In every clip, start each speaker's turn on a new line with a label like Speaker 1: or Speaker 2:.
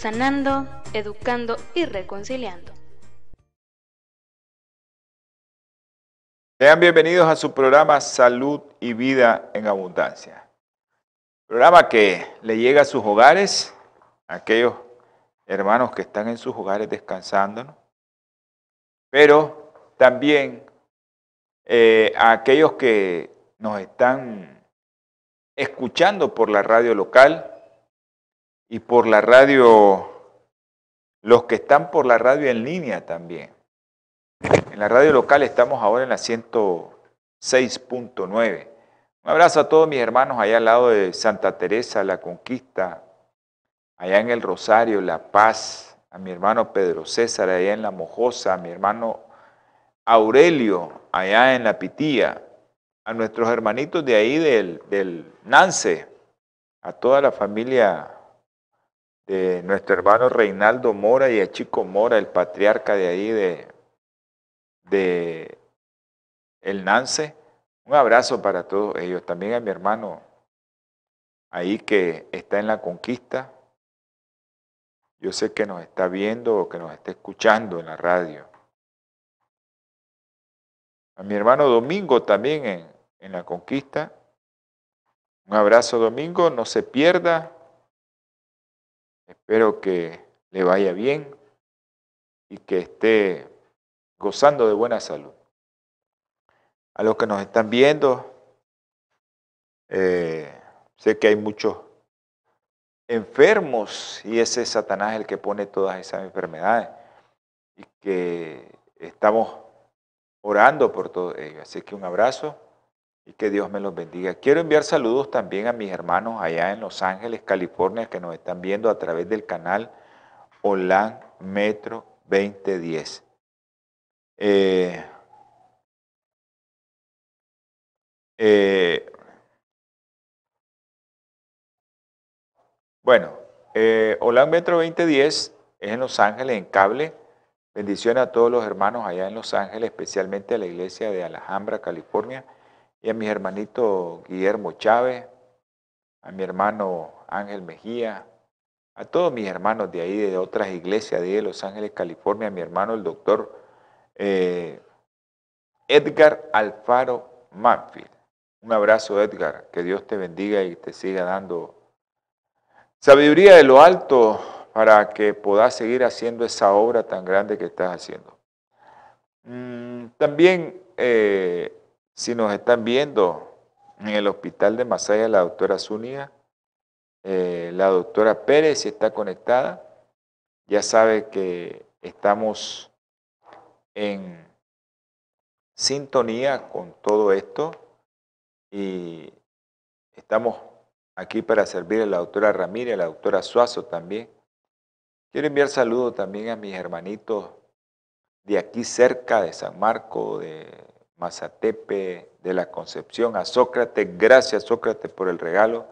Speaker 1: sanando, educando y reconciliando.
Speaker 2: Sean bienvenidos a su programa Salud y Vida en Abundancia. Programa que le llega a sus hogares, a aquellos hermanos que están en sus hogares descansando, pero también eh, a aquellos que nos están escuchando por la radio local y por la radio, los que están por la radio en línea también. En la radio local estamos ahora en la 106.9. Un abrazo a todos mis hermanos allá al lado de Santa Teresa, La Conquista, allá en el Rosario, La Paz, a mi hermano Pedro César allá en La Mojosa, a mi hermano Aurelio allá en La Pitía, a nuestros hermanitos de ahí del, del Nance, a toda la familia de nuestro hermano Reinaldo Mora y a Chico Mora, el patriarca de ahí de, de El Nance. Un abrazo para todos ellos. También a mi hermano ahí que está en la conquista. Yo sé que nos está viendo o que nos está escuchando en la radio. A mi hermano Domingo también en, en la conquista. Un abrazo Domingo, no se pierda Espero que le vaya bien y que esté gozando de buena salud. A los que nos están viendo, eh, sé que hay muchos enfermos y ese es Satanás el que pone todas esas enfermedades y que estamos orando por todo ello. Así que un abrazo y que Dios me los bendiga. Quiero enviar saludos también a mis hermanos allá en Los Ángeles, California, que nos están viendo a través del canal Olan Metro 2010. Eh, eh, bueno, eh, Metro 2010 es en Los Ángeles, en cable. Bendiciones a todos los hermanos allá en Los Ángeles, especialmente a la iglesia de Alhambra, California y a mis hermanitos Guillermo Chávez, a mi hermano Ángel Mejía, a todos mis hermanos de ahí, de otras iglesias de Los Ángeles, California, a mi hermano el doctor eh, Edgar Alfaro Manfield. Un abrazo Edgar, que Dios te bendiga y te siga dando sabiduría de lo alto para que puedas seguir haciendo esa obra tan grande que estás haciendo. Mm, también eh, si nos están viendo en el hospital de Masaya, la doctora Zúñiga, eh, la doctora Pérez, si está conectada, ya sabe que estamos en sintonía con todo esto y estamos aquí para servir a la doctora Ramírez, a la doctora Suazo también. Quiero enviar saludos también a mis hermanitos de aquí cerca de San Marco, de Mazatepe de la Concepción, a Sócrates. Gracias Sócrates por el regalo.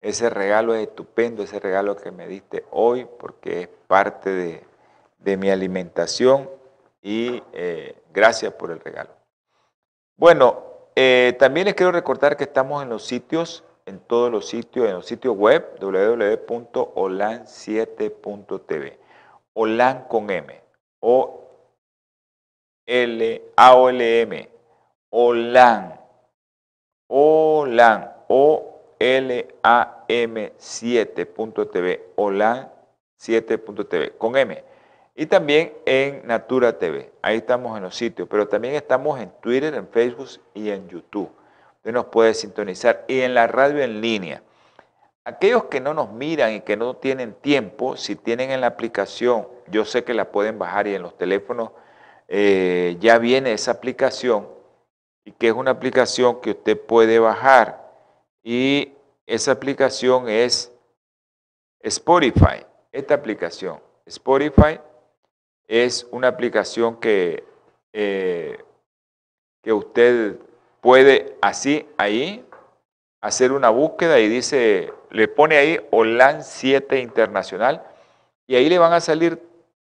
Speaker 2: Ese regalo es estupendo, ese regalo que me diste hoy, porque es parte de, mi alimentación y eh, gracias por el regalo. Bueno, eh, también les quiero recordar que estamos en los sitios, en todos los sitios, en los sitios web www.olan7.tv. Olan con M. O L A O L M OLAN OLAN O L A M 7.tv OLAN 7.tv con M y también en Natura TV. Ahí estamos en los sitios, pero también estamos en Twitter, en Facebook y en YouTube. Usted nos puede sintonizar y en la radio en línea. Aquellos que no nos miran y que no tienen tiempo, si tienen en la aplicación, yo sé que la pueden bajar y en los teléfonos eh, ya viene esa aplicación y que es una aplicación que usted puede bajar y esa aplicación es Spotify. esta aplicación. Spotify es una aplicación que, eh, que usted puede así, ahí, hacer una búsqueda y dice, le pone ahí OLAN 7 Internacional y ahí le van a salir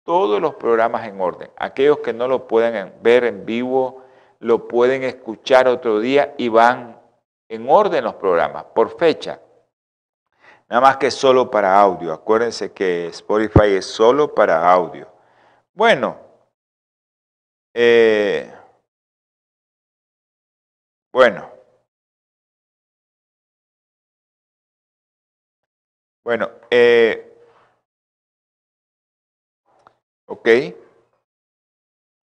Speaker 2: todos los programas en orden. Aquellos que no lo pueden ver en vivo, lo pueden escuchar otro día y van en orden los programas, por fecha. Nada más que solo para audio. Acuérdense que Spotify es solo para audio. Bueno, eh, bueno, bueno, eh, Ok.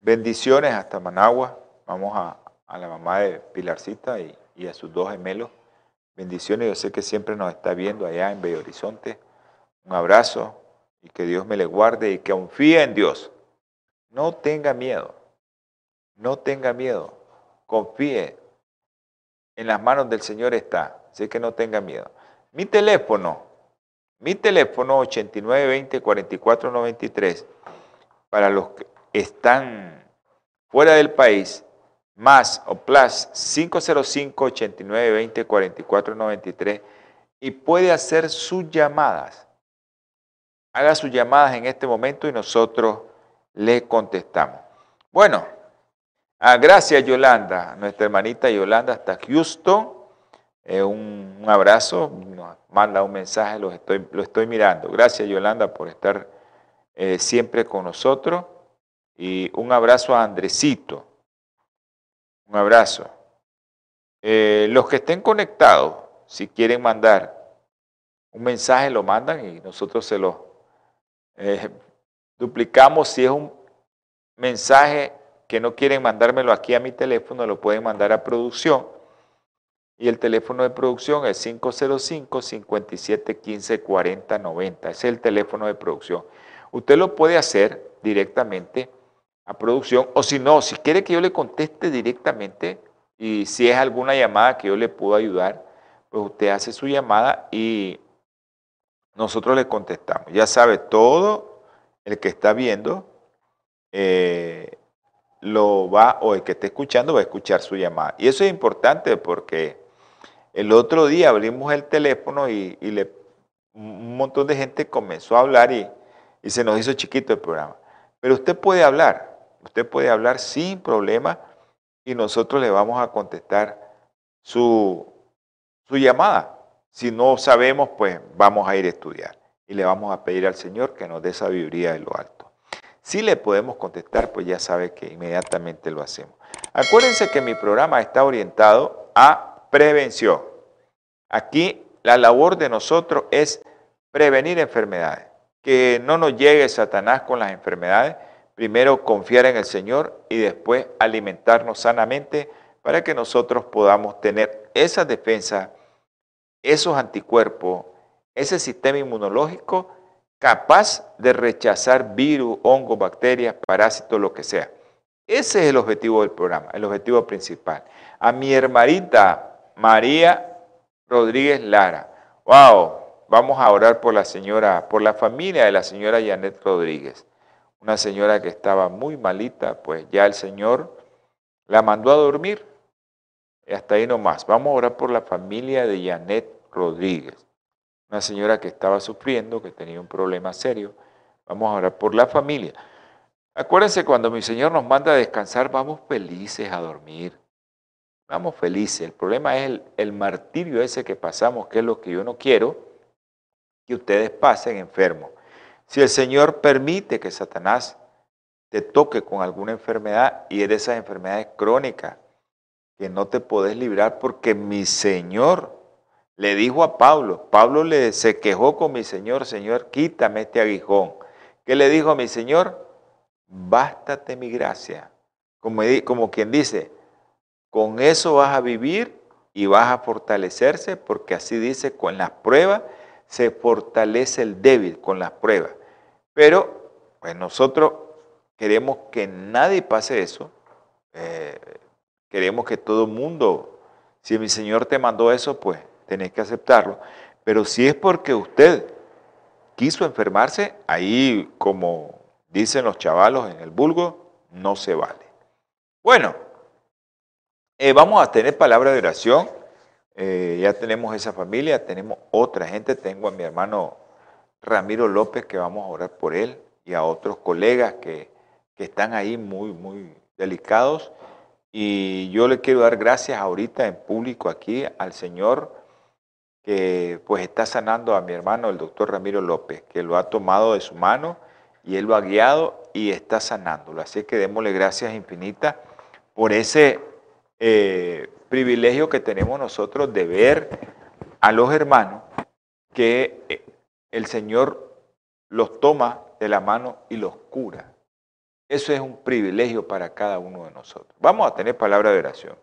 Speaker 2: Bendiciones hasta Managua. Vamos a, la mamá de Pilarcita y, a sus dos gemelos. Bendiciones. Yo sé que siempre nos está viendo allá en Bello Horizonte. Un abrazo y que Dios me le guarde y que confíe en Dios. No tenga miedo. No tenga miedo. Confíe. En las manos del Señor está. Así que no tenga miedo. Mi teléfono. Mi teléfono 8920 4493 para los que están fuera del país, más o plus 505-8920-4493 y puede hacer sus llamadas. Haga sus llamadas en este momento y nosotros le contestamos. Bueno, ah, gracias Yolanda, nuestra hermanita Yolanda hasta Houston. Eh, un, abrazo, nos manda un mensaje, lo estoy, lo estoy mirando. Gracias Yolanda por estar eh, siempre con nosotros. Y un abrazo a Andresito. Un abrazo. Eh, los que estén conectados, si quieren mandar un mensaje, lo mandan y nosotros se lo eh, duplicamos. Si es un mensaje que no quieren mandármelo aquí a mi teléfono, lo pueden mandar a producción. Y el teléfono de producción es 505 57 15 40 90. Ese es el teléfono de producción. Usted lo puede hacer directamente a producción o si no, si quiere que yo le conteste directamente y si es alguna llamada que yo le puedo ayudar, pues usted hace su llamada y nosotros le contestamos. Ya sabe, todo el que está viendo eh, lo va, o el que esté escuchando va a escuchar su llamada. Y eso es importante porque el otro día abrimos el teléfono y, y le, un montón de gente comenzó a hablar y y se nos hizo chiquito el programa. Pero usted puede hablar, usted puede hablar sin problema y nosotros le vamos a contestar su, su llamada. Si no sabemos, pues vamos a ir a estudiar y le vamos a pedir al Señor que nos dé sabiduría de lo alto. Si le podemos contestar, pues ya sabe que inmediatamente lo hacemos. Acuérdense que mi programa está orientado a prevención. Aquí la labor de nosotros es prevenir enfermedades que no nos llegue Satanás con las enfermedades, primero confiar en el Señor y después alimentarnos sanamente para que nosotros podamos tener esa defensa, esos anticuerpos, ese sistema inmunológico capaz de rechazar virus, hongos, bacterias, parásitos, lo que sea. Ese es el objetivo del programa, el objetivo principal. A mi hermanita María Rodríguez Lara. ¡Wow! Vamos a orar por la señora, por la familia de la señora Janet Rodríguez, una señora que estaba muy malita, pues ya el Señor la mandó a dormir. Y hasta ahí nomás. Vamos a orar por la familia de Janet Rodríguez, una señora que estaba sufriendo, que tenía un problema serio. Vamos a orar por la familia. Acuérdense, cuando mi Señor nos manda a descansar, vamos felices a dormir. Vamos felices. El problema es el, el martirio ese que pasamos, que es lo que yo no quiero que ustedes pasen enfermos. Si el Señor permite que Satanás te toque con alguna enfermedad y es de esas enfermedades crónicas que no te podés librar porque mi Señor le dijo a Pablo, Pablo le, se quejó con mi Señor, Señor, quítame este aguijón. ¿Qué le dijo a mi Señor? Bástate mi gracia. Como, como quien dice, con eso vas a vivir y vas a fortalecerse porque así dice, con las pruebas se fortalece el débil con las pruebas. Pero pues nosotros queremos que nadie pase eso. Eh, queremos que todo el mundo, si mi Señor te mandó eso, pues tenés que aceptarlo. Pero si es porque usted quiso enfermarse, ahí como dicen los chavalos en el vulgo, no se vale. Bueno, eh, vamos a tener palabra de oración. Eh, ya tenemos esa familia, tenemos otra gente. Tengo a mi hermano Ramiro López que vamos a orar por él y a otros colegas que, que están ahí muy, muy delicados. Y yo le quiero dar gracias ahorita en público aquí al Señor que pues está sanando a mi hermano, el doctor Ramiro López, que lo ha tomado de su mano y él lo ha guiado y está sanándolo. Así que démosle gracias infinitas por ese eh, privilegio que tenemos nosotros de ver a los hermanos que eh, el Señor los toma de la mano y los cura. Eso es un privilegio para cada uno de nosotros. Vamos a tener palabra de oración.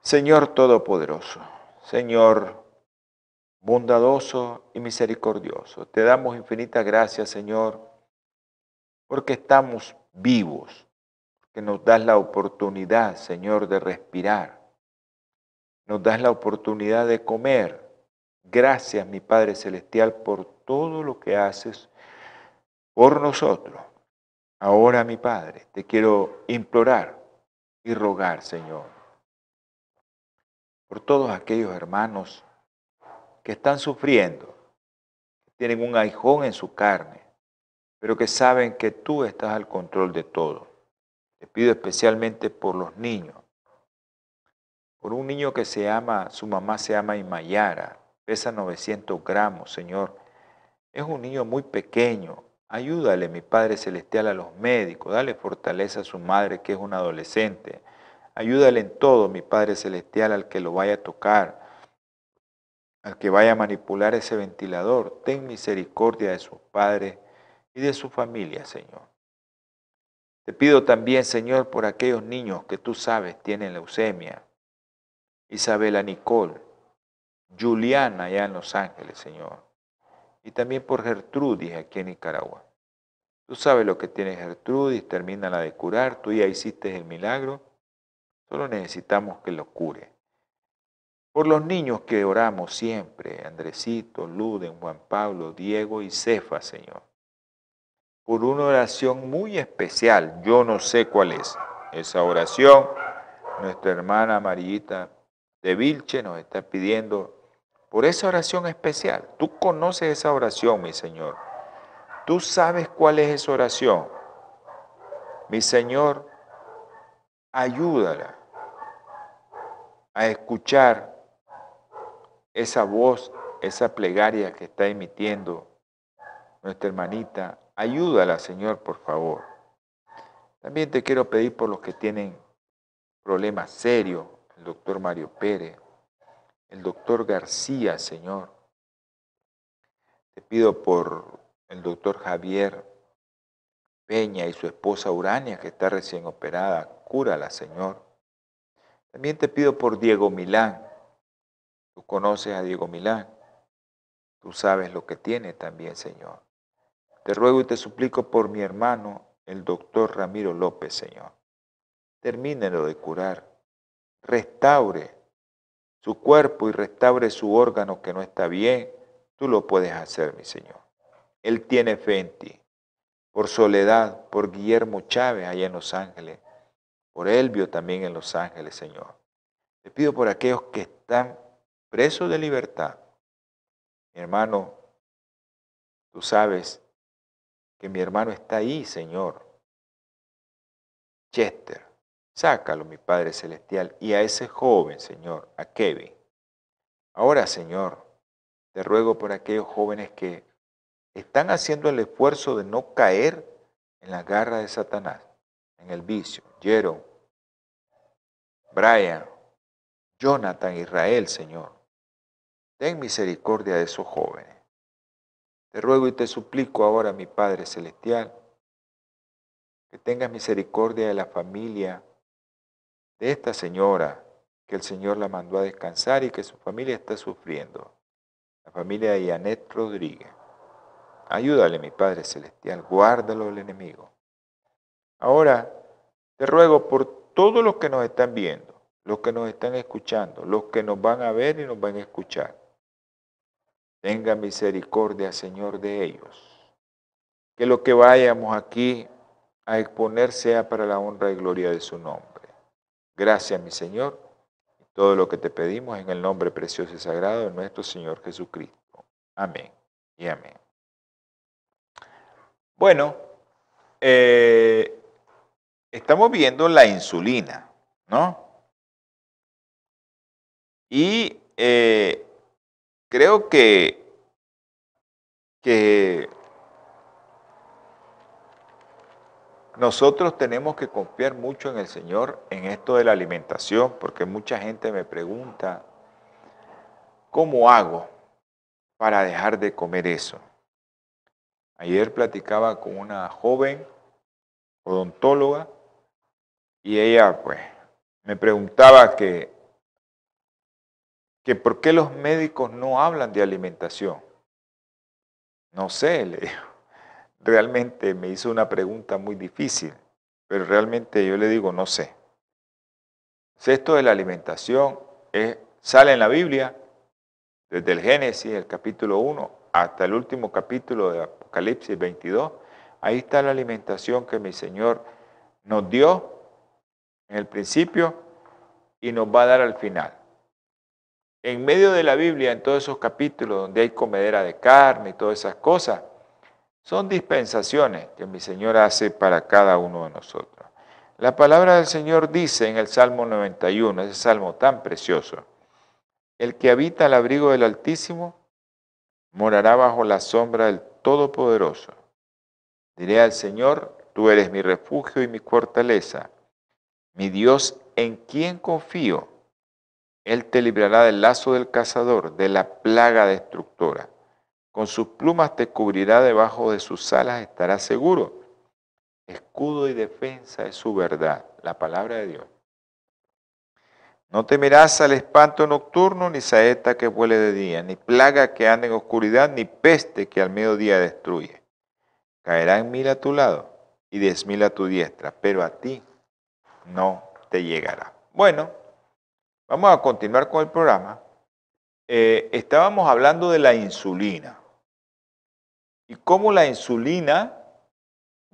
Speaker 2: Señor Todopoderoso, Señor bondadoso y misericordioso, te damos infinitas gracias, Señor, porque estamos vivos, que nos das la oportunidad, Señor, de respirar, nos das la oportunidad de comer. Gracias, mi Padre Celestial, por todo lo que haces por nosotros. Ahora, mi Padre, te quiero implorar y rogar, Señor, por todos aquellos hermanos que están sufriendo, que tienen un aijón en su carne, pero que saben que tú estás al control de todo. Te pido especialmente por los niños, por un niño que se llama, su mamá se llama Imayara, pesa 900 gramos, Señor. Es un niño muy pequeño. Ayúdale, mi Padre Celestial, a los médicos. Dale fortaleza a su madre, que es un adolescente. Ayúdale en todo, mi Padre Celestial, al que lo vaya a tocar, al que vaya a manipular ese ventilador. Ten misericordia de sus padres y de su familia, Señor. Te pido también, Señor, por aquellos niños que tú sabes tienen leucemia. Isabela Nicole, Juliana allá en Los Ángeles, Señor. Y también por Gertrudis aquí en Nicaragua. Tú sabes lo que tiene Gertrudis, termina la de curar, tú ya hiciste el milagro Solo necesitamos que lo cure. Por los niños que oramos siempre, Andresito, Luden, Juan Pablo, Diego y Cefa, Señor. Por una oración muy especial, yo no sé cuál es. Esa oración, nuestra hermana Amarillita de Vilche nos está pidiendo por esa oración especial. Tú conoces esa oración, mi Señor. Tú sabes cuál es esa oración. Mi Señor, ayúdala a escuchar esa voz, esa plegaria que está emitiendo nuestra hermanita. Ayúdala, Señor, por favor. También te quiero pedir por los que tienen problemas serios, el doctor Mario Pérez, el doctor García, Señor. Te pido por el doctor Javier Peña y su esposa Urania, que está recién operada. Cúrala, Señor. También te pido por Diego Milán. Tú conoces a Diego Milán. Tú sabes lo que tiene también, Señor. Te ruego y te suplico por mi hermano, el doctor Ramiro López, Señor. Termínelo de curar. Restaure su cuerpo y restaure su órgano que no está bien. Tú lo puedes hacer, mi Señor. Él tiene fe en ti. Por Soledad, por Guillermo Chávez allá en Los Ángeles por Elvio también en Los Ángeles, Señor. Te pido por aquellos que están presos de libertad. Mi hermano, tú sabes que mi hermano está ahí, Señor. Chester, sácalo, mi Padre Celestial, y a ese joven, Señor, a Kevin. Ahora, Señor, te ruego por aquellos jóvenes que están haciendo el esfuerzo de no caer en la garra de Satanás, en el vicio. Jerome, Brian, Jonathan, Israel, Señor. Ten misericordia de esos jóvenes. Te ruego y te suplico ahora, mi Padre Celestial, que tengas misericordia de la familia de esta señora que el Señor la mandó a descansar y que su familia está sufriendo. La familia de Janet Rodríguez. Ayúdale, mi Padre Celestial, guárdalo del enemigo. Ahora te ruego por todos los que nos están viendo, los que nos están escuchando, los que nos van a ver y nos van a escuchar. Tenga misericordia, Señor, de ellos. Que lo que vayamos aquí a exponer sea para la honra y gloria de su nombre. Gracias, mi Señor. Todo lo que te pedimos en el nombre precioso y sagrado de nuestro Señor Jesucristo. Amén y amén. Bueno, eh, estamos viendo la insulina, ¿no? Y eh, creo que, que nosotros tenemos que confiar mucho en el Señor en esto de la alimentación, porque mucha gente me pregunta, ¿cómo hago para dejar de comer eso? Ayer platicaba con una joven odontóloga y ella pues me preguntaba que, por qué los médicos no hablan de alimentación. No sé. Realmente me hizo una pregunta muy difícil, pero realmente yo le digo, no sé. Esto de la alimentación sale en la Biblia, desde el Génesis, el capítulo 1, hasta el último capítulo de Apocalipsis 22, ahí está la alimentación que mi Señor nos dio en el principio y nos va a dar al final. En medio de la Biblia, en todos esos capítulos donde hay comedera de carne y todas esas cosas, son dispensaciones que mi Señor hace para cada uno de nosotros. La palabra del Señor dice en el Salmo 91, ese salmo tan precioso, el que habita al abrigo del Altísimo morará bajo la sombra del Todopoderoso. Diré al Señor, tú eres mi refugio y mi fortaleza, mi Dios en quien confío. Él te librará del lazo del cazador, de la plaga destructora. Con sus plumas te cubrirá, debajo de sus alas estará seguro. Escudo y defensa es su verdad, la palabra de Dios. No temerás al espanto nocturno, ni saeta que vuele de día, ni plaga que ande en oscuridad, ni peste que al mediodía destruye. Caerán mil a tu lado y diez mil a tu diestra, pero a ti no te llegará. Bueno, vamos a continuar con el programa. Eh, estábamos hablando de la insulina y cómo la insulina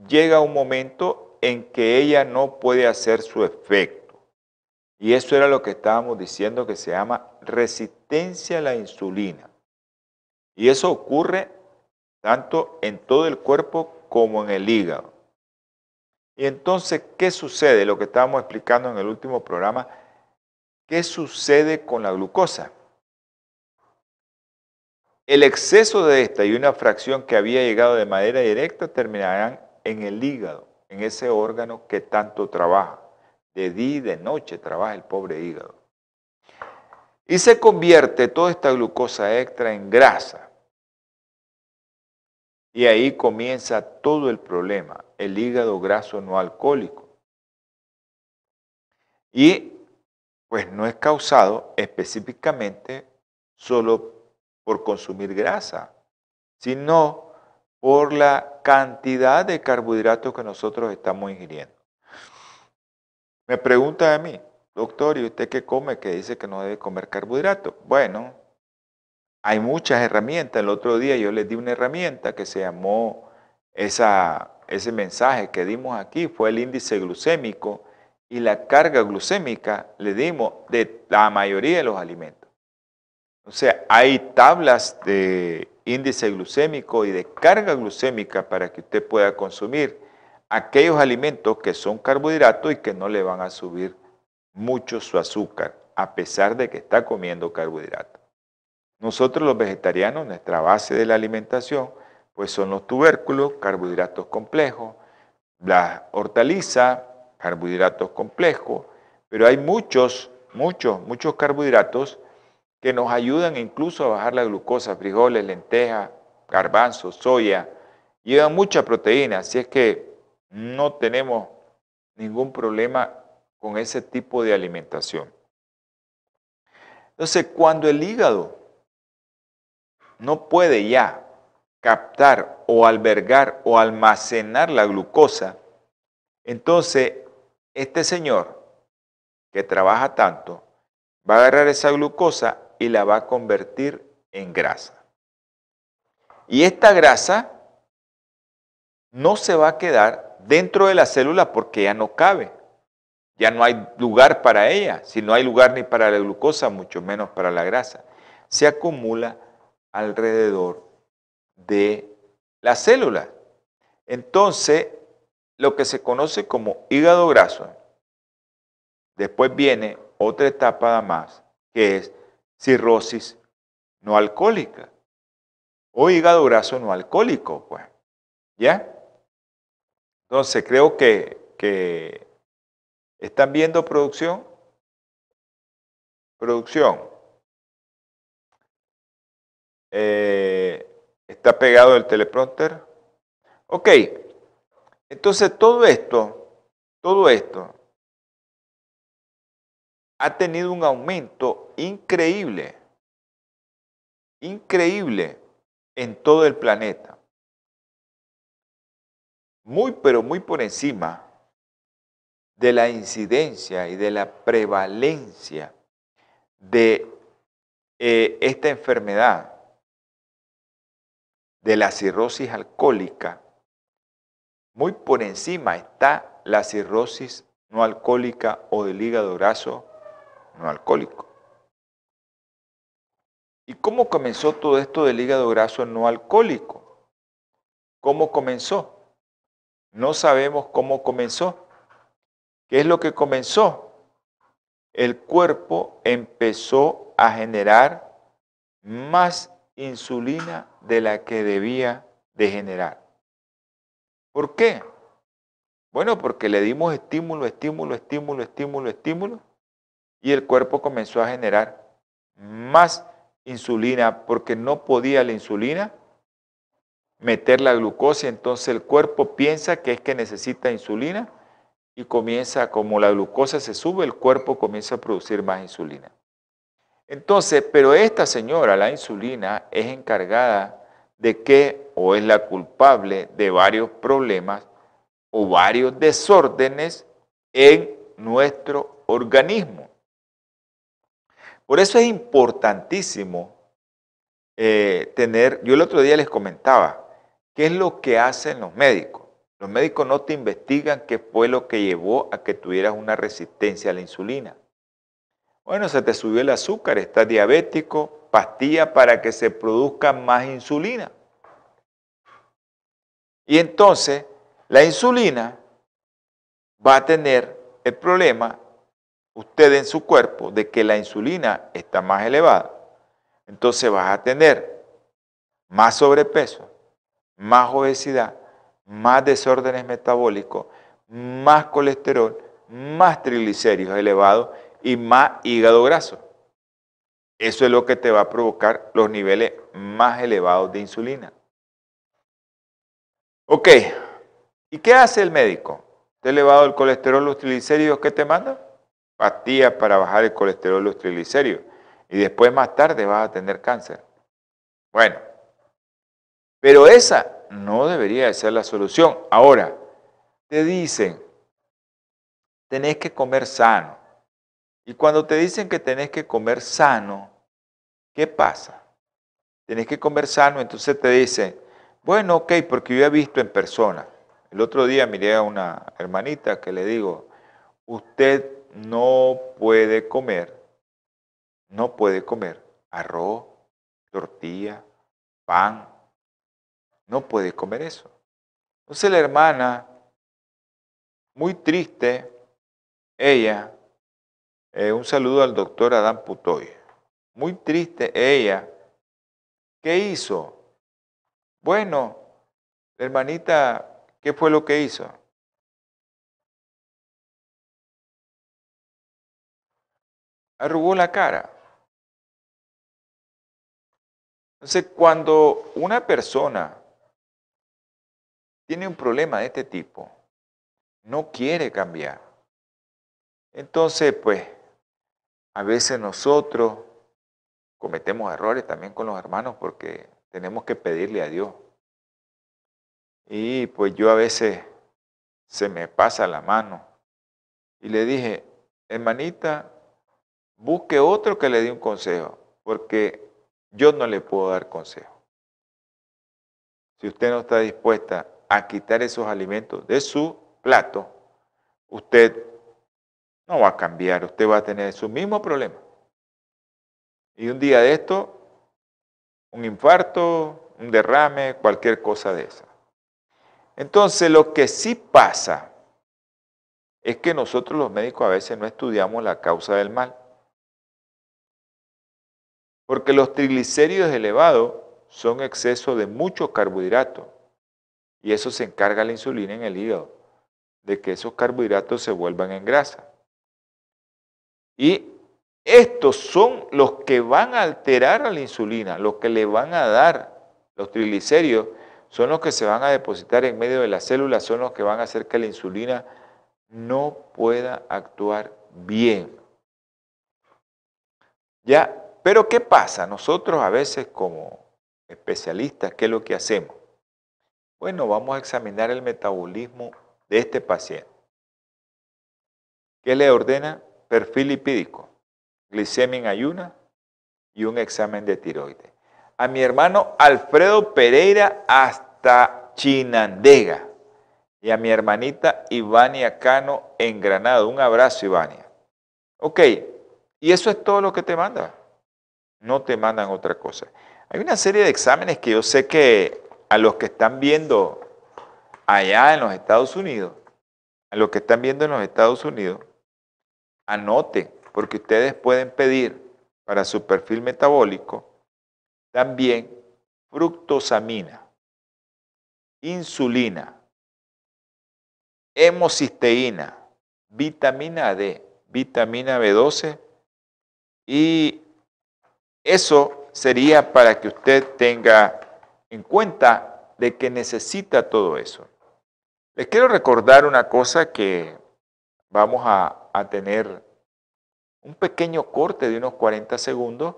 Speaker 2: llega a un momento en que ella no puede hacer su efecto. Y eso era lo que estábamos diciendo que se llama resistencia a la insulina. Y eso ocurre tanto en todo el cuerpo como en el hígado. Y entonces, ¿qué sucede? Lo que estábamos explicando en el último programa, ¿qué sucede con la glucosa? El exceso de esta y una fracción que había llegado de manera directa terminarán en el hígado, en ese órgano que tanto trabaja. De día y de noche trabaja el pobre hígado. Y se convierte toda esta glucosa extra en grasa. Y ahí comienza todo el problema, el hígado graso no alcohólico. Y pues no es causado específicamente solo por consumir grasa, sino por la cantidad de carbohidratos que nosotros estamos ingiriendo. Me pregunta a mí, doctor, ¿y usted qué come que dice que no debe comer carbohidratos? Bueno, hay muchas herramientas. El otro día yo les di una herramienta que se llamó, esa, ese mensaje que dimos aquí fue el índice glucémico y la carga glucémica le dimos de la mayoría de los alimentos. O sea, hay tablas de índice glucémico y de carga glucémica para que usted pueda consumir aquellos alimentos que son carbohidratos y que no le van a subir mucho su azúcar, a pesar de que está comiendo carbohidratos. Nosotros los vegetarianos, nuestra base de la alimentación, pues son los tubérculos, carbohidratos complejos, la hortaliza, carbohidratos complejos, pero hay muchos, muchos, muchos carbohidratos que nos ayudan incluso a bajar la glucosa, frijoles, lentejas, garbanzos, soya, llevan mucha proteína, así es que no tenemos ningún problema con ese tipo de alimentación. Entonces, cuando el hígado no puede ya captar o albergar o almacenar la glucosa, entonces este señor que trabaja tanto va a agarrar esa glucosa y la va a convertir en grasa. Y esta grasa no se va a quedar dentro de la célula porque ya no cabe. Ya no hay lugar para ella. Si no hay lugar ni para la glucosa, mucho menos para la grasa. Se acumula alrededor de la célula. Entonces, lo que se conoce como hígado graso, después viene otra etapa más, que es cirrosis no alcohólica o hígado graso no alcohólico, pues. ¿Ya? Entonces, creo que, que ¿están viendo producción? Producción. Eh, ¿Está pegado el teleprompter? Ok. Entonces, todo esto, todo esto ha tenido un aumento increíble, increíble en todo el planeta. Muy, pero muy por encima de la incidencia y de la prevalencia de eh, esta enfermedad, de la cirrosis alcohólica, muy por encima está la cirrosis no alcohólica o del hígado graso no alcohólico. ¿Y cómo comenzó todo esto del hígado graso no alcohólico? ¿Cómo comenzó? No sabemos cómo comenzó. ¿Qué es lo que comenzó? El cuerpo empezó a generar más insulina de la que debía de generar. ¿Por qué? Bueno, porque le dimos estímulo, estímulo, estímulo, estímulo, estímulo, y el cuerpo comenzó a generar más insulina porque no podía la insulina meter la glucosa, entonces el cuerpo piensa que es que necesita insulina y comienza, como la glucosa se sube, el cuerpo comienza a producir más insulina. Entonces, pero esta señora, la insulina, es encargada de que, o es la culpable de varios problemas o varios desórdenes en nuestro organismo. Por eso es importantísimo eh, tener, yo el otro día les comentaba, ¿qué es lo que hacen los médicos? Los médicos no te investigan qué fue lo que llevó a que tuvieras una resistencia a la insulina. Bueno, se te subió el azúcar, estás diabético, pastilla para que se produzca más insulina. Y entonces la insulina va a tener el problema usted en su cuerpo de que la insulina está más elevada, entonces vas a tener más sobrepeso, más obesidad, más desórdenes metabólicos, más colesterol, más triglicéridos elevados y más hígado graso. Eso es lo que te va a provocar los niveles más elevados de insulina. Ok, ¿y qué hace el médico? ¿Te elevado el colesterol, los triglicéridos que te manda? pastillas para bajar el colesterol, los triglicéridos. Y después más tarde vas a tener cáncer. Bueno, pero esa no debería de ser la solución. Ahora, te dicen, tenés que comer sano. Y cuando te dicen que tenés que comer sano, ¿qué pasa? Tenés que comer sano, entonces te dicen, bueno, ok, porque yo he visto en persona. El otro día miré a una hermanita que le digo, usted no puede comer, no puede comer arroz, tortilla, pan, no puede comer eso. Entonces la hermana, muy triste, ella, eh, un saludo al doctor Adán Putoy, muy triste ella, ¿qué hizo? Bueno, hermanita, ¿qué fue lo que hizo? arrugó la cara. Entonces, cuando una persona tiene un problema de este tipo, no quiere cambiar. Entonces, pues, a veces nosotros cometemos errores también con los hermanos porque tenemos que pedirle a Dios. Y pues yo a veces se me pasa la mano y le dije, hermanita, busque otro que le dé un consejo, porque yo no le puedo dar consejo. si usted no está dispuesta a quitar esos alimentos de su plato, usted no va a cambiar, usted va a tener su mismo problema. Y un día de esto, un infarto, un derrame, cualquier cosa de esa. Entonces, lo que sí pasa es que nosotros los médicos a veces no estudiamos la causa del mal. Porque los triglicéridos elevados son exceso de mucho carbohidrato. Y eso se encarga la insulina en el hígado, de que esos carbohidratos se vuelvan en grasa. Y estos son los que van a alterar a la insulina, los que le van a dar los triglicéridos, son los que se van a depositar en medio de las células, son los que van a hacer que la insulina no pueda actuar bien. Ya, pero ¿qué pasa? Nosotros a veces como especialistas, ¿qué es lo que hacemos? Bueno, vamos a examinar el metabolismo de este paciente. ¿Qué le ordena? Perfil lipídico, glicemia en ayuna y un examen de tiroides. A mi hermano Alfredo Pereira hasta Chinandega y a mi hermanita Ivania Cano en Granada. Un abrazo, Ivania. Ok, y eso es todo lo que te manda. No te mandan otra cosa. Hay una serie de exámenes que yo sé que a los que están viendo allá en los Estados Unidos, a los que están viendo en los Estados Unidos, anoten, porque ustedes pueden pedir para su perfil metabólico también fructosamina, insulina, hemocisteína, vitamina D, vitamina B12 y eso sería para que usted tenga en cuenta de que necesita todo eso. Les quiero recordar una cosa que vamos a, tener un pequeño corte de unos 40 segundos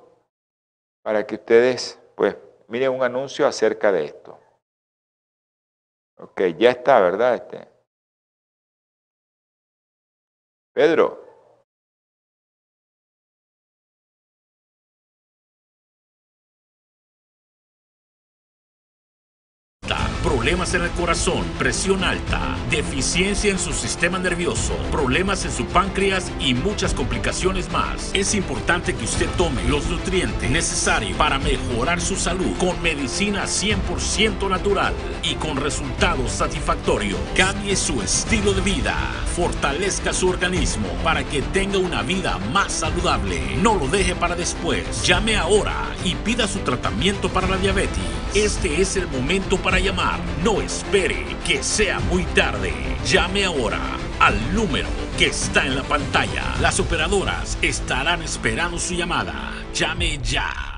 Speaker 2: para que ustedes pues miren un anuncio acerca de esto. Ok, ya está, ¿verdad? Este. Pedro.
Speaker 3: Problemas en el corazón, presión alta, deficiencia en su sistema nervioso, problemas en su páncreas y muchas complicaciones más. Es importante que usted tome los nutrientes necesarios para mejorar su salud con medicina 100% natural y con resultados satisfactorios. Cambie su estilo de vida, fortalezca su organismo para que tenga una vida más saludable. No lo deje para después. Llame ahora y pida su tratamiento para la diabetes. Este es el momento para llamar no espere que sea muy tarde. Llame ahora al número que está en la pantalla. Las operadoras estarán esperando su llamada. Llame ya.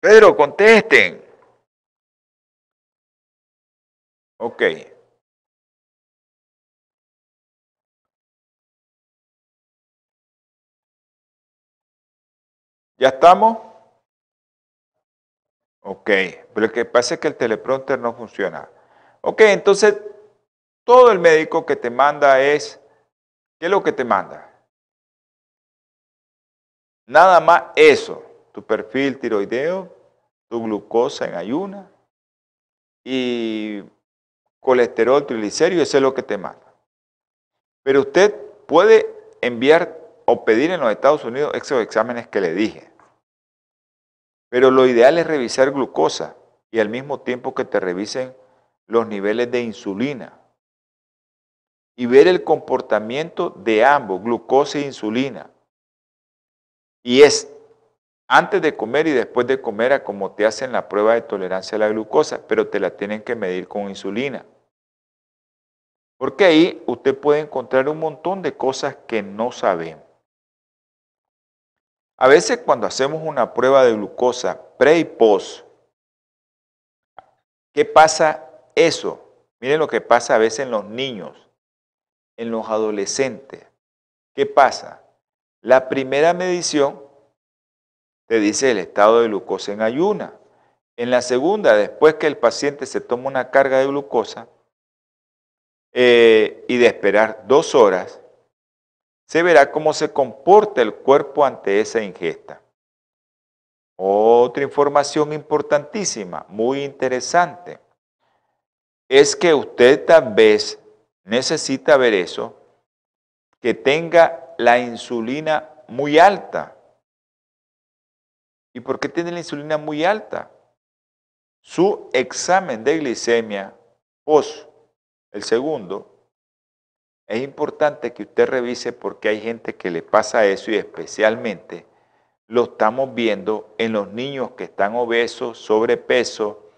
Speaker 2: Pedro, contesten. Ok. ¿Ya estamos? Ok, pero lo que pasa es que el teleprompter no funciona. Ok, entonces todo el médico que te manda es, ¿qué es lo que te manda? Nada más eso tu perfil tiroideo, tu glucosa en ayuna y colesterol, triglicéridos, eso es lo que te manda. Pero usted puede enviar o pedir en los Estados Unidos esos exámenes que le dije. Pero lo ideal es revisar glucosa y al mismo tiempo que te revisen los niveles de insulina y ver el comportamiento de ambos, glucosa e insulina. Y es antes de comer y después de comer a como te hacen la prueba de tolerancia a la glucosa, pero te la tienen que medir con insulina. Porque ahí usted puede encontrar un montón de cosas que no sabemos. A veces cuando hacemos una prueba de glucosa pre y post, ¿qué pasa eso? Miren lo que pasa a veces en los niños, en los adolescentes. ¿Qué pasa? La primera medición te dice el estado de glucosa en ayuna. En la segunda, después que el paciente se toma una carga de glucosa eh, y de esperar dos horas, se verá cómo se comporta el cuerpo ante esa ingesta. Otra información importantísima, muy interesante, es que usted tal vez necesita ver eso, que tenga la insulina muy alta. ¿Y por qué tiene la insulina muy alta? Su examen de glicemia post el segundo, es importante que usted revise porque hay gente que le pasa eso y especialmente lo estamos viendo en los niños que están obesos, sobrepeso,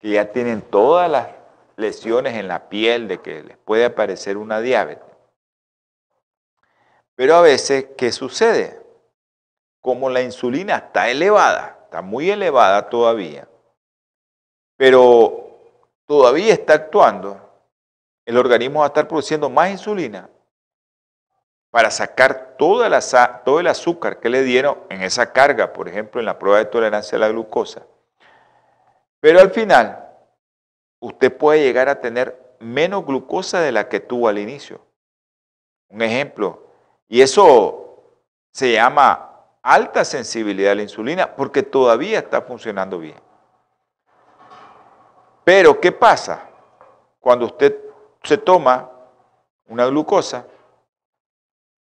Speaker 2: que ya tienen todas las lesiones en la piel de que les puede aparecer una diabetes. Pero a veces, ¿qué sucede? Como la insulina está elevada, está muy elevada todavía, pero todavía está actuando, el organismo va a estar produciendo más insulina para sacar todo el azúcar que le dieron en esa carga, por ejemplo, en la prueba de tolerancia a la glucosa. Pero al final, usted puede llegar a tener menos glucosa de la que tuvo al inicio. Un ejemplo, y eso se llama alta sensibilidad a la insulina porque todavía está funcionando bien. Pero, ¿qué pasa? Cuando usted se toma una glucosa,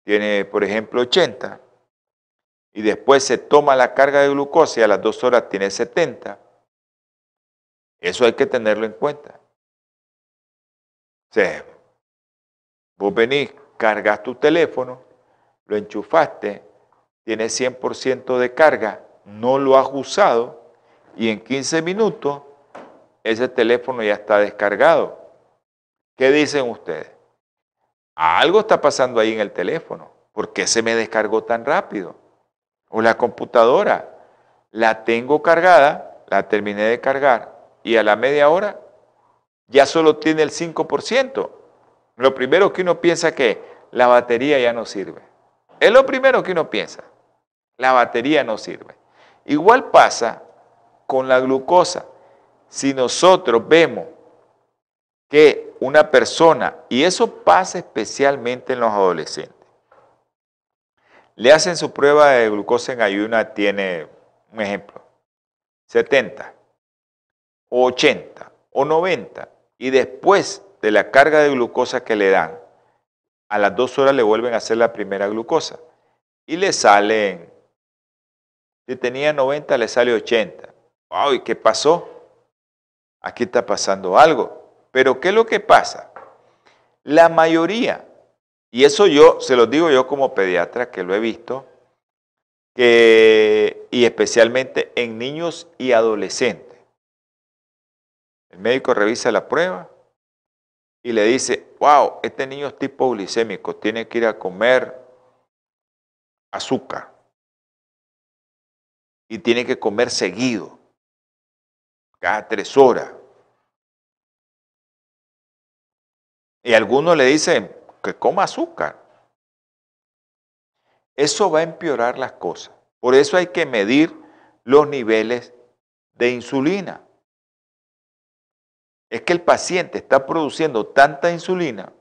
Speaker 2: tiene por ejemplo 80, y después se toma la carga de glucosa y a las dos horas tiene 70, eso hay que tenerlo en cuenta. O sea, vos venís, cargas tu teléfono, lo enchufaste, tiene 100% de carga, no lo has usado y en 15 minutos ese teléfono ya está descargado. ¿Qué dicen ustedes? Algo está pasando ahí en el teléfono. ¿Por qué se me descargó tan rápido? O la computadora. La tengo cargada, la terminé de cargar y a la media hora ya solo tiene el 5%. Lo primero que uno piensa que la batería ya no sirve. Es lo primero que uno piensa. La batería no sirve. Igual pasa con la glucosa. Si nosotros vemos que una persona, y eso pasa especialmente en los adolescentes, le hacen su prueba de glucosa en ayuna, tiene un ejemplo, 70, o 80, o 90, y después de la carga de glucosa que le dan, a las dos horas le vuelven a hacer la primera glucosa, y le salen, si tenía 90, le sale 80. ¡Ay, qué pasó! Aquí está pasando algo. Pero ¿qué es lo que pasa? La mayoría, y eso yo se lo digo yo como pediatra que lo he visto, que, y especialmente en niños y adolescentes. El médico revisa la prueba y le dice, wow, este niño es tipo glicémico, tiene que ir a comer azúcar y tiene que comer seguido, cada tres horas. Y algunos le dicen que coma azúcar. Eso va a empeorar las cosas. Por eso hay que medir los niveles de insulina. Es que el paciente está produciendo tanta insulina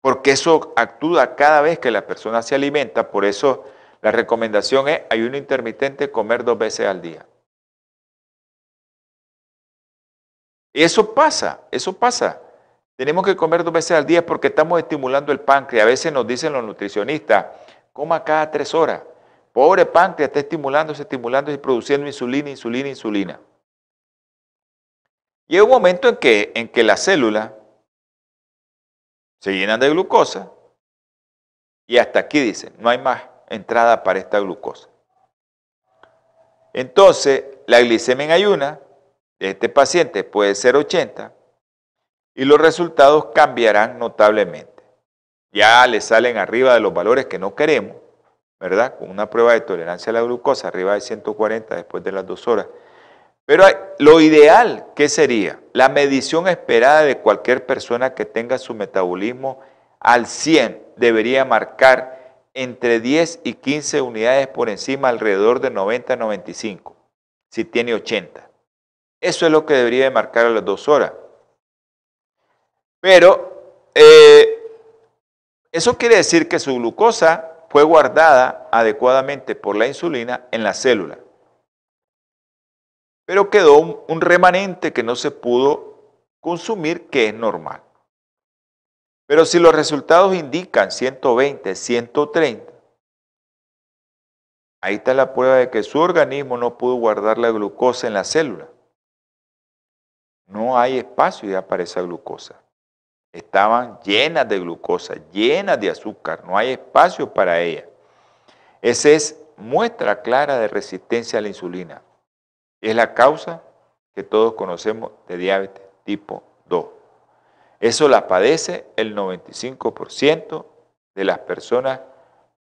Speaker 2: porque eso actúa cada vez que la persona se alimenta. Por eso la recomendación es ayuno intermitente, comer dos veces al día. Eso pasa, eso pasa. Tenemos que comer dos veces al día porque estamos estimulando el páncreas. A veces nos dicen los nutricionistas, coma cada tres horas. Pobre páncreas, está estimulándose, estimulándose y produciendo insulina, insulina, insulina. Y hay un momento en que, en que las células se llenan de glucosa y hasta aquí dicen, no hay más entrada para esta glucosa. Entonces, la glicemia en ayuna este paciente puede ser 80 y los resultados cambiarán notablemente. Ya le salen arriba de los valores que no queremos, ¿verdad? Con una prueba de tolerancia a la glucosa arriba de 140 después de las dos horas. Pero lo ideal, ¿qué sería? La medición esperada de cualquier persona que tenga su metabolismo al 100 debería marcar entre 10 y 15 unidades por encima alrededor de 90-95, si tiene 80. Eso es lo que debería de marcar a las dos horas. Pero eh, eso quiere decir que su glucosa fue guardada adecuadamente por la insulina en la célula. Pero quedó un remanente que no se pudo consumir, que es normal. Pero si los resultados indican 120, 130, ahí está la prueba de que su organismo no pudo guardar la glucosa en la célula. No hay espacio ya para esa glucosa. Estaban llenas de glucosa, llenas de azúcar, no hay espacio para ella. Esa es muestra clara de resistencia a la insulina. Es la causa que todos conocemos de diabetes tipo 2. Eso la padece el 95% de las personas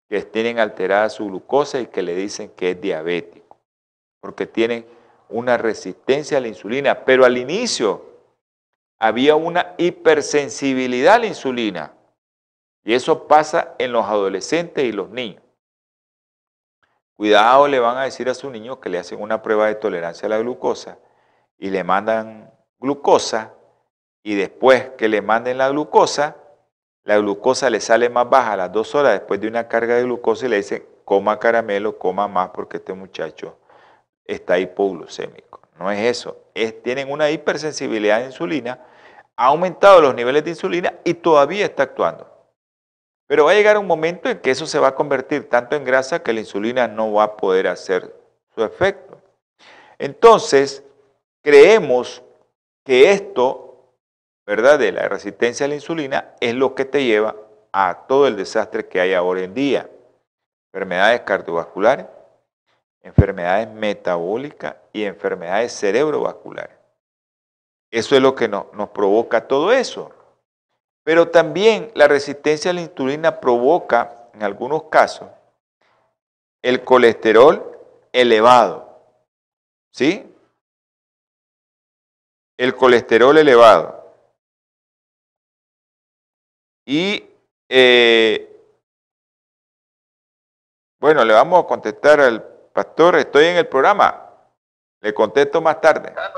Speaker 2: que tienen alterada su glucosa y que le dicen que es diabético, porque tienen una resistencia a la insulina, pero al inicio había una hipersensibilidad a la insulina y eso pasa en los adolescentes y los niños. Cuidado, le van a decir a su niño que le hacen una prueba de tolerancia a la glucosa y le mandan glucosa y después que le manden la glucosa, la glucosa le sale más baja a las dos horas después de una carga de glucosa y le dicen, coma caramelo, coma más porque este muchacho está hipoglucémico. No es eso, es, tienen una hipersensibilidad a insulina, ha aumentado los niveles de insulina y todavía está actuando. Pero va a llegar un momento en que eso se va a convertir tanto en grasa que la insulina no va a poder hacer su efecto. Entonces, creemos que esto ¿verdad? de la resistencia a la insulina es lo que te lleva a todo el desastre que hay ahora en día. Enfermedades cardiovasculares, enfermedades metabólicas y enfermedades cerebrovasculares. Eso es lo que nos provoca todo eso. Pero también la resistencia a la insulina provoca, en algunos casos, el colesterol elevado. ¿Sí? El colesterol elevado. Y eh, bueno, le vamos a contestar al pastor, estoy en el programa, le contesto más tarde. Ah,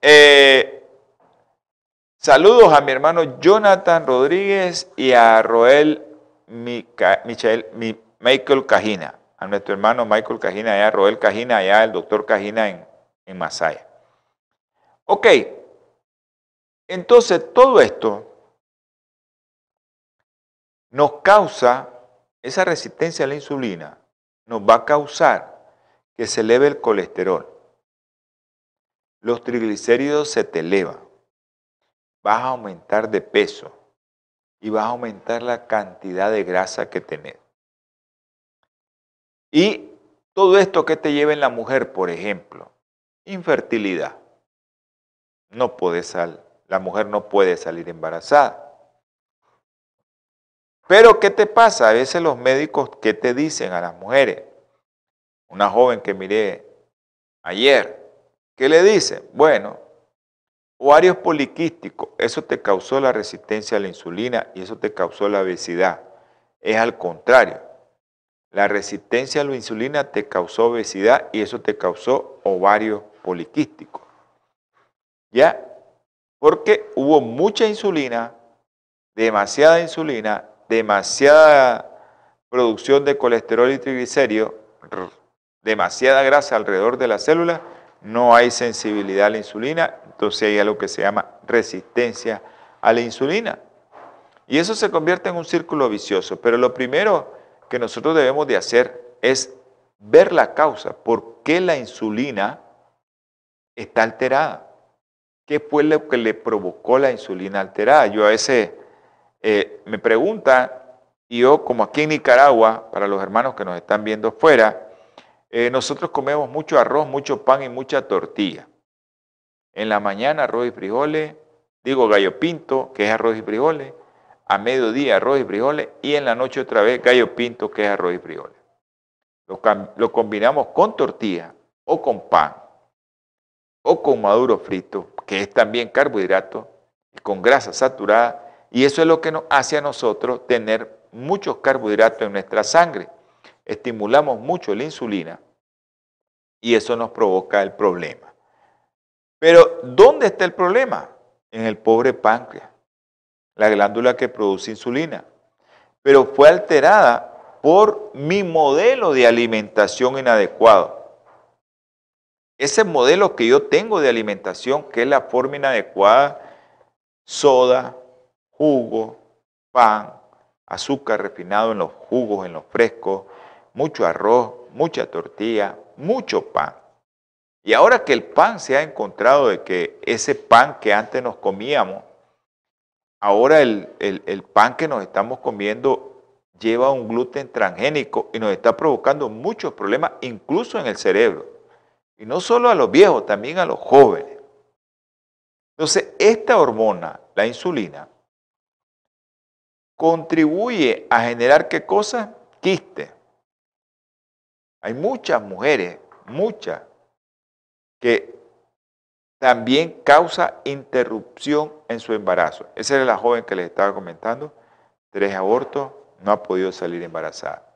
Speaker 2: eh, saludos a mi hermano Jonathan Rodríguez y a Roel Michael, Cajina, a nuestro hermano Michael Cajina, allá Roel Cajina, allá el doctor Cajina en, en Masaya. Ok, entonces, todo esto nos causa, esa resistencia a la insulina, nos va a causar que se eleve el colesterol. Los triglicéridos se te elevan. Vas a aumentar de peso y vas a aumentar la cantidad de grasa que tenés. Y todo esto que te lleva en la mujer, por ejemplo, infertilidad. No puedes salir la mujer no puede salir embarazada. Pero ¿qué te pasa? A veces los médicos, ¿qué te dicen a las mujeres? Una joven que miré ayer, ¿qué le dicen? Bueno, ovarios poliquísticos, eso te causó la resistencia a la insulina y eso te causó la obesidad. Es al contrario. La resistencia a la insulina te causó obesidad y eso te causó ovarios poliquísticos. ¿Ya? porque hubo mucha insulina, demasiada insulina, demasiada producción de colesterol y triglicéridos, demasiada grasa alrededor de la célula, no hay sensibilidad a la insulina, entonces hay algo que se llama resistencia a la insulina. Y eso se convierte en un círculo vicioso, pero lo primero que nosotros debemos de hacer es ver la causa, por qué la insulina está alterada. ¿Qué fue lo que le provocó la insulina alterada? Yo a veces eh, me preguntan, y yo como aquí en Nicaragua, para los hermanos que nos están viendo fuera, eh, nosotros comemos mucho arroz, mucho pan y mucha tortilla. En la mañana arroz y frijoles, digo gallo pinto, que es arroz y frijoles, a mediodía arroz y frijoles, y en la noche otra vez gallo pinto, que es arroz y frijoles. lo combinamos con tortilla o con pan o con maduro frito, que es también carbohidrato, y con grasa saturada, Y eso es lo que nos hace a nosotros tener muchos carbohidratos en nuestra sangre. Estimulamos mucho la insulina y eso nos provoca el problema. Pero, ¿dónde está el problema? En el pobre páncreas, la glándula que produce insulina. Pero fue alterada por mi modelo de alimentación inadecuado. Ese modelo que yo tengo de alimentación, que es la forma inadecuada, soda, jugo, pan, azúcar refinado en los jugos, en los frescos, mucho arroz, mucha tortilla, mucho pan. Y ahora que el pan se ha encontrado de que ese pan que antes nos comíamos, ahora el, el pan que nos estamos comiendo lleva un gluten transgénico y nos está provocando muchos problemas, incluso en el cerebro. Y no solo a los viejos, también a los jóvenes. Entonces, esta hormona, la insulina, contribuye a generar qué cosa? Quiste. Hay muchas mujeres, muchas, que también causa interrupción en su embarazo. Esa era la joven que les estaba comentando. Tres abortos, no ha podido salir embarazada.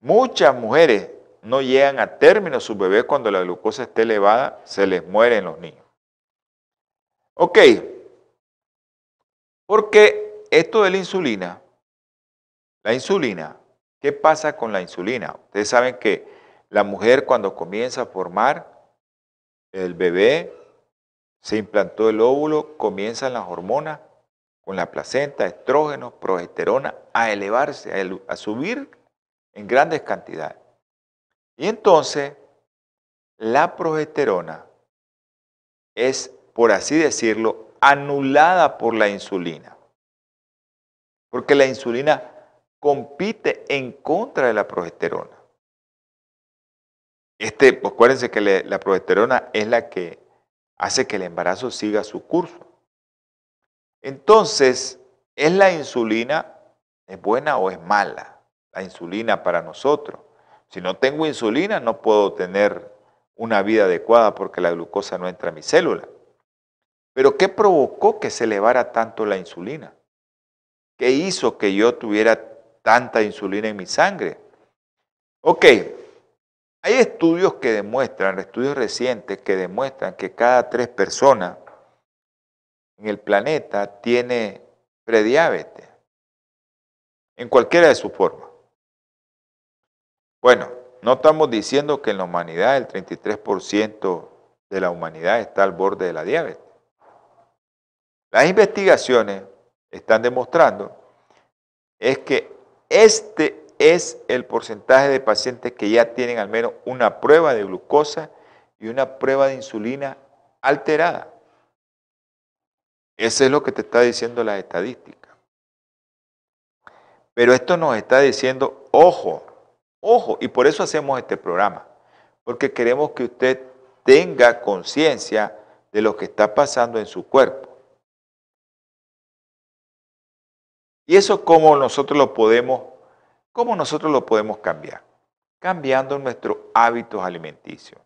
Speaker 2: Muchas mujeres no llegan a término sus bebés cuando la glucosa esté elevada, se les mueren los niños. Ok, porque esto de la insulina, la insulina, ¿qué pasa con la insulina? Ustedes saben que la mujer cuando comienza a formar el bebé, se implantó el óvulo, comienzan las hormonas con la placenta, estrógenos, progesterona, a elevarse, a subir en grandes cantidades. Y entonces, la progesterona es, por así decirlo, anulada por la insulina. Porque la insulina compite en contra de la progesterona. Este, acuérdense que la progesterona es la que hace que el embarazo siga su curso. Entonces, ¿es la insulina, es buena o es mala? La insulina para nosotros. Si no tengo insulina, no puedo tener una vida adecuada porque la glucosa no entra a mi célula. Pero ¿qué provocó que se elevara tanto la insulina? ¿Qué hizo que yo tuviera tanta insulina en mi sangre? Ok, hay estudios que demuestran, estudios recientes que demuestran que cada tres personas en el planeta tiene prediabetes, en cualquiera de sus formas. Bueno, no estamos diciendo que en la humanidad el 33% de la humanidad está al borde de la diabetes. Las investigaciones están demostrando es que este es el porcentaje de pacientes que ya tienen al menos una prueba de glucosa y una prueba de insulina alterada. Eso es lo que te está diciendo la estadística. Pero esto nos está diciendo, ojo, Ojo, y por eso hacemos este programa, porque queremos que usted tenga conciencia de lo que está pasando en su cuerpo. Y eso cómo nosotros lo podemos, cómo nosotros lo podemos cambiar, cambiando nuestros hábitos alimenticios.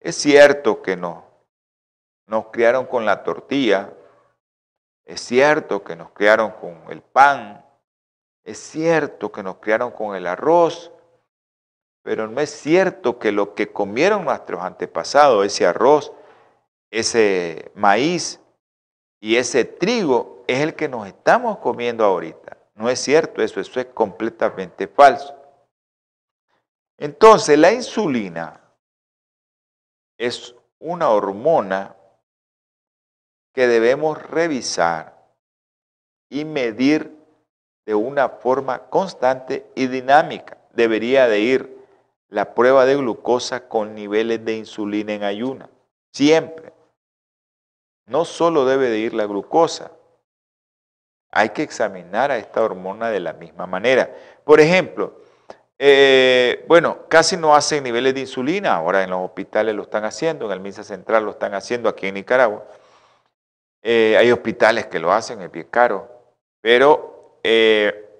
Speaker 2: Es cierto que nos, nos criaron con la tortilla, es cierto que nos criaron con el pan, es cierto que nos criaron con el arroz, pero no es cierto que lo que comieron nuestros antepasados, ese arroz, ese maíz y ese trigo, es el que nos estamos comiendo ahorita. No es cierto eso, eso es completamente falso. Entonces, la insulina es una hormona que debemos revisar y medir de una forma constante y dinámica. Debería de ir la prueba de glucosa con niveles de insulina en ayuna. Siempre. No solo debe de ir la glucosa, hay que examinar a esta hormona de la misma manera. Por ejemplo, eh, bueno, casi no hacen niveles de insulina, ahora en los hospitales lo están haciendo, en el MINSA Central lo están haciendo aquí en Nicaragua. Eh, hay hospitales que lo hacen, es bien caro, pero eh,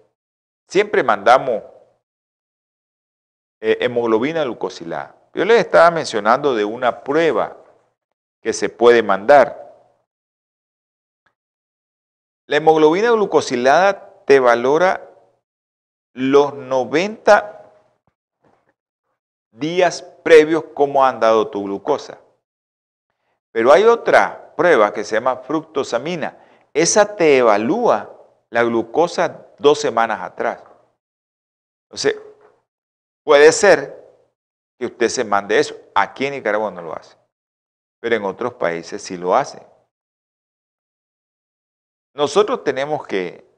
Speaker 2: siempre mandamos hemoglobina glucosilada. Yo les estaba mencionando de una prueba que se puede mandar. La hemoglobina glucosilada te valora los 90 días previos cómo han dado tu glucosa. Pero hay otra prueba que se llama fructosamina. Esa te evalúa la glucosa dos semanas atrás. Entonces, puede ser que usted se mande eso. Aquí en Nicaragua no lo hace, pero en otros países sí lo hace. Nosotros tenemos que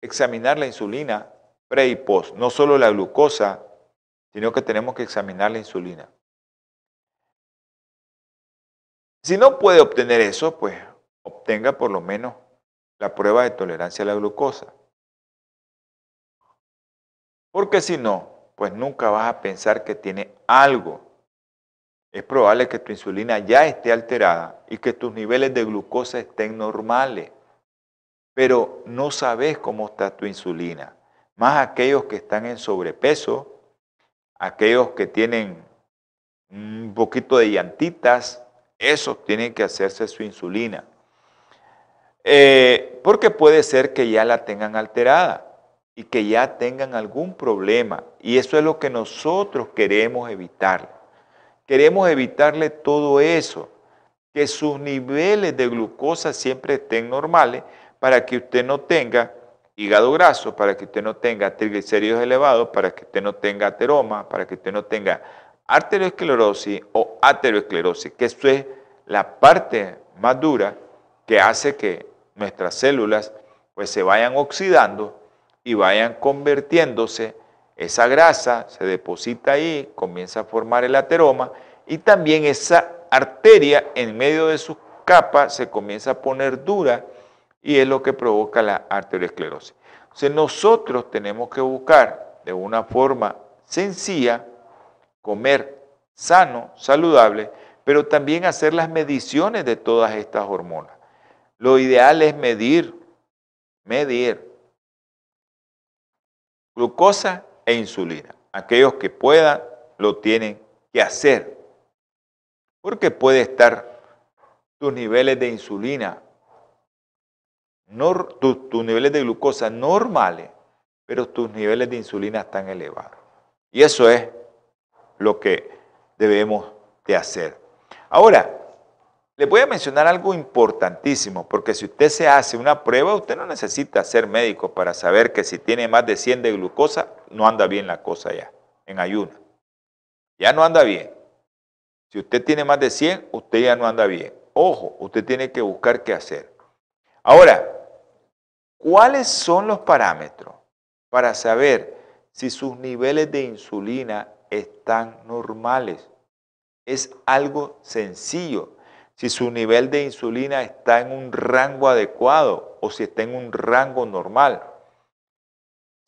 Speaker 2: examinar la insulina pre y post, no solo la glucosa, sino que tenemos que examinar la insulina. Si no puede obtener eso, pues obtenga por lo menos la prueba de tolerancia a la glucosa. Porque si no, pues nunca vas a pensar que tiene algo. Es probable que tu insulina ya esté alterada y que tus niveles de glucosa estén normales. Pero no sabes cómo está tu insulina. Más aquellos que están en sobrepeso, aquellos que tienen un poquito de llantitas, esos tienen que hacerse su insulina. Eh, porque puede ser que ya la tengan alterada y que ya tengan algún problema. Y eso es lo que nosotros queremos evitar. Queremos evitarle todo eso, que sus niveles de glucosa siempre estén normales para que usted no tenga hígado graso, para que usted no tenga triglicéridos elevados, para que usted no tenga ateroma, para que usted no tenga arteriosclerosis o aterosclerosis, que eso es la parte más dura que hace que nuestras células pues se vayan oxidando y vayan convirtiéndose, esa grasa se deposita ahí, comienza a formar el ateroma y también esa arteria en medio de su capa se comienza a poner dura y es lo que provoca la arteriosclerosis. Entonces nosotros tenemos que buscar de una forma sencilla comer sano, saludable, pero también hacer las mediciones de todas estas hormonas. Lo ideal es medir, medir glucosa e insulina. Aquellos que puedan lo tienen que hacer, porque puede estar tus niveles de insulina tus niveles de glucosa normales, pero tus niveles de insulina están elevados. Y eso es lo que debemos de hacer. Ahora, les voy a mencionar algo importantísimo, porque si usted se hace una prueba, usted no necesita ser médico para saber que si tiene más de 100 de glucosa, no anda bien la cosa ya, en ayuno. Ya no anda bien. Si usted tiene más de 100, usted ya no anda bien. Ojo, usted tiene que buscar qué hacer. Ahora, ¿Cuáles son los parámetros para saber si sus niveles de insulina están normales? Es algo sencillo. Si su nivel de insulina está en un rango adecuado o si está en un rango normal.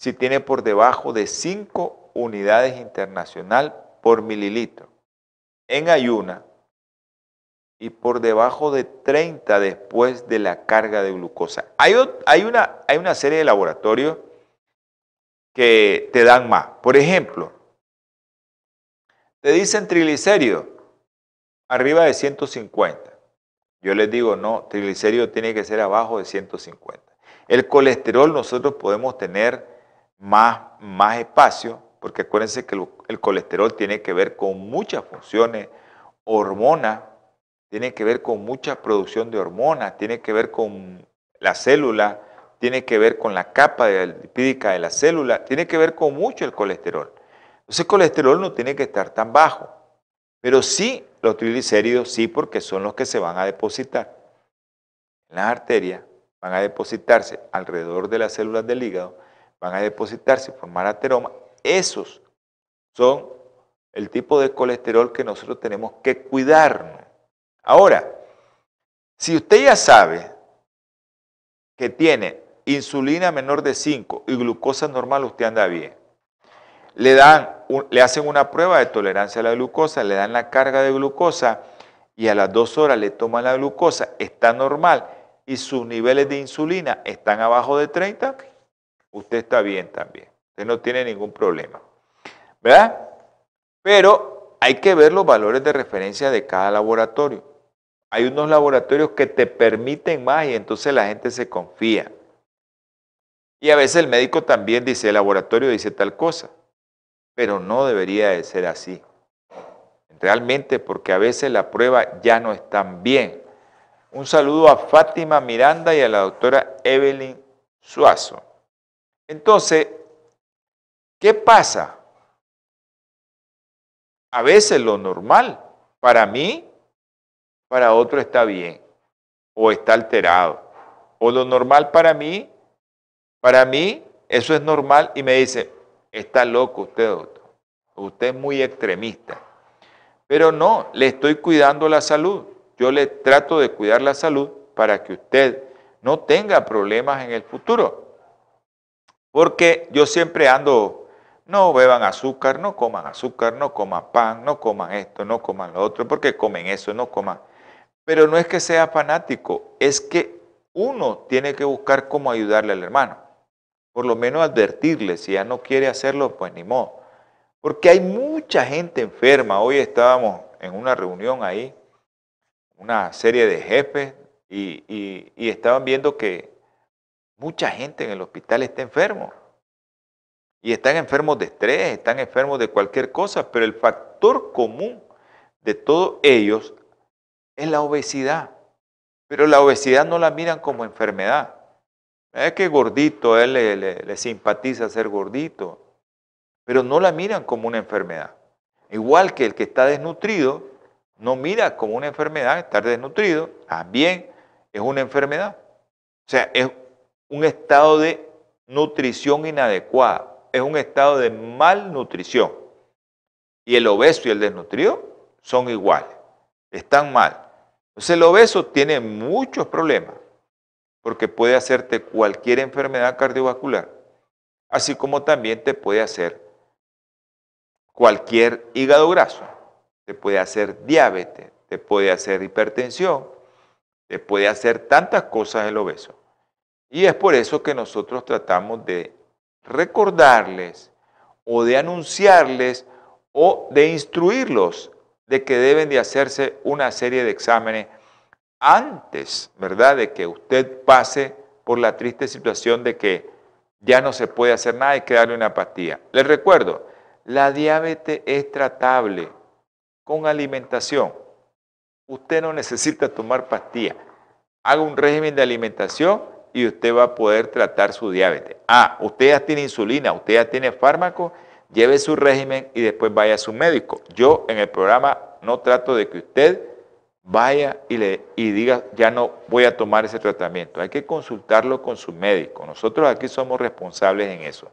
Speaker 2: Si tiene por debajo de 5 unidades internacional por mililitro. En ayuna, y por debajo de 30 después de la carga de glucosa. Hay, hay, una, hay una serie de laboratorios que te dan más. Por ejemplo, te dicen triglicérido arriba de 150. Yo les digo, no, triglicérido tiene que ser abajo de 150. El colesterol nosotros podemos tener más, más espacio, porque acuérdense que el, el colesterol tiene que ver con muchas funciones, hormonas, tiene que ver con mucha producción de hormonas, tiene que ver con la célula, tiene que ver con la capa lipídica de la célula, tiene que ver con mucho el colesterol. Entonces el colesterol no tiene que estar tan bajo, pero sí los triglicéridos, sí, porque son los que se van a depositar en las arterias, van a depositarse alrededor de las células del hígado, van a depositarse y formar ateroma. Esos son el tipo de colesterol que nosotros tenemos que cuidarnos. Ahora, si usted ya sabe que tiene insulina menor de 5 y glucosa normal, usted anda bien. Le, dan, le hacen una prueba de tolerancia a la glucosa, le dan la carga de glucosa y a las dos horas le toman la glucosa, está normal y sus niveles de insulina están abajo de 30, usted está bien también. Usted no tiene ningún problema. ¿Verdad? Pero hay que ver los valores de referencia de cada laboratorio. Hay unos laboratorios que te permiten más y entonces la gente se confía. Y a veces el médico también dice, el laboratorio dice tal cosa, pero no debería de ser así. Realmente porque a veces la prueba ya no es tan bien. Un saludo a Fátima Miranda y a la doctora Evelyn Suazo. Entonces, ¿qué pasa? A veces lo normal para mí, para otro está bien o está alterado. O lo normal para mí, para mí eso es normal y me dice, está loco usted, doctor. Usted es muy extremista. Pero no, le estoy cuidando la salud. Yo le trato de cuidar la salud para que usted no tenga problemas en el futuro. Porque yo siempre ando, no beban azúcar, no coman azúcar, no coman pan, no coman esto, no coman lo otro, porque comen eso, no coman. Pero no es que sea fanático, es que uno tiene que buscar cómo ayudarle al hermano. Por lo menos advertirle, si ya no quiere hacerlo, pues ni modo. Porque hay mucha gente enferma. Hoy estábamos en una reunión ahí, una serie de jefes, y, estaban viendo que mucha gente en el hospital está enfermo. Y están enfermos de estrés, están enfermos de cualquier cosa, pero el factor común de todos ellos es la obesidad. Pero la obesidad no la miran como enfermedad. Es que gordito, él le, simpatiza ser gordito, pero no la miran como una enfermedad. Igual que el que está desnutrido, no mira como una enfermedad estar desnutrido, también es una enfermedad. O sea, es un estado de nutrición inadecuada, es un estado de malnutrición. Y el obeso y el desnutrido son iguales, están mal. Entonces el obeso tiene muchos problemas, porque puede hacerte cualquier enfermedad cardiovascular, así como también te puede hacer cualquier hígado graso, te puede hacer diabetes, te puede hacer hipertensión, te puede hacer tantas cosas el obeso. Y es por eso que nosotros tratamos de recordarles o de anunciarles o de instruirlos de que deben de hacerse una serie de exámenes antes, ¿verdad?, de que usted pase por la triste situación de que ya no se puede hacer nada y que darle una pastilla. Les recuerdo, la diabetes es tratable con alimentación. Usted no necesita tomar pastilla. Haga un régimen de alimentación y usted va a poder tratar su diabetes. Ah, usted ya tiene insulina, usted ya tiene fármaco, lleve su régimen y después vaya a su médico. Yo en el programa no trato de que usted vaya y, le, y diga, ya no voy a tomar ese tratamiento. Hay que consultarlo con su médico. Nosotros aquí somos responsables en eso.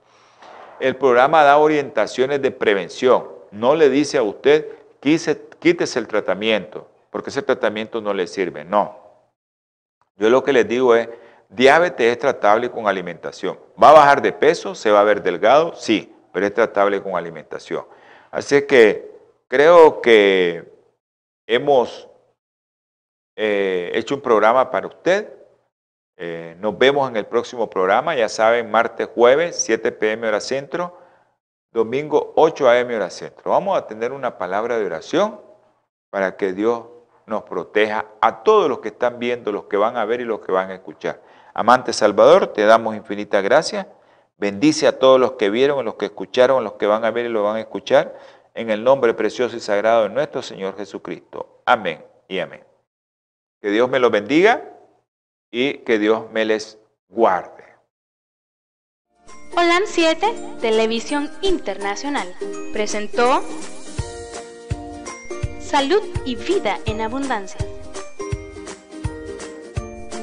Speaker 2: El programa da orientaciones de prevención. No le dice a usted, quítese el tratamiento, porque ese tratamiento no le sirve. No. Yo lo que les digo es, diabetes es tratable con alimentación. ¿Va a bajar de peso? ¿Se va a ver delgado? Sí, pero es tratable con alimentación. Así que creo que hemos eh, hecho un programa para usted eh, nos vemos en el próximo programa, ya saben, martes, jueves, 7 pm hora centro, domingo 8 am hora centro. Vamos a tener una palabra de oración para que Dios nos proteja a todos los que están viendo, los que van a ver y los que van a escuchar. Amante Salvador, te damos infinitas gracias. Bendice a todos los que vieron, a los que escucharon, a los que van a ver y los van a escuchar, en el nombre precioso y sagrado de nuestro Señor Jesucristo. Amén y amén. Que Dios me los bendiga y que Dios me les guarde.
Speaker 1: Holan 7, Televisión Internacional, presentó Salud y Vida en Abundancia.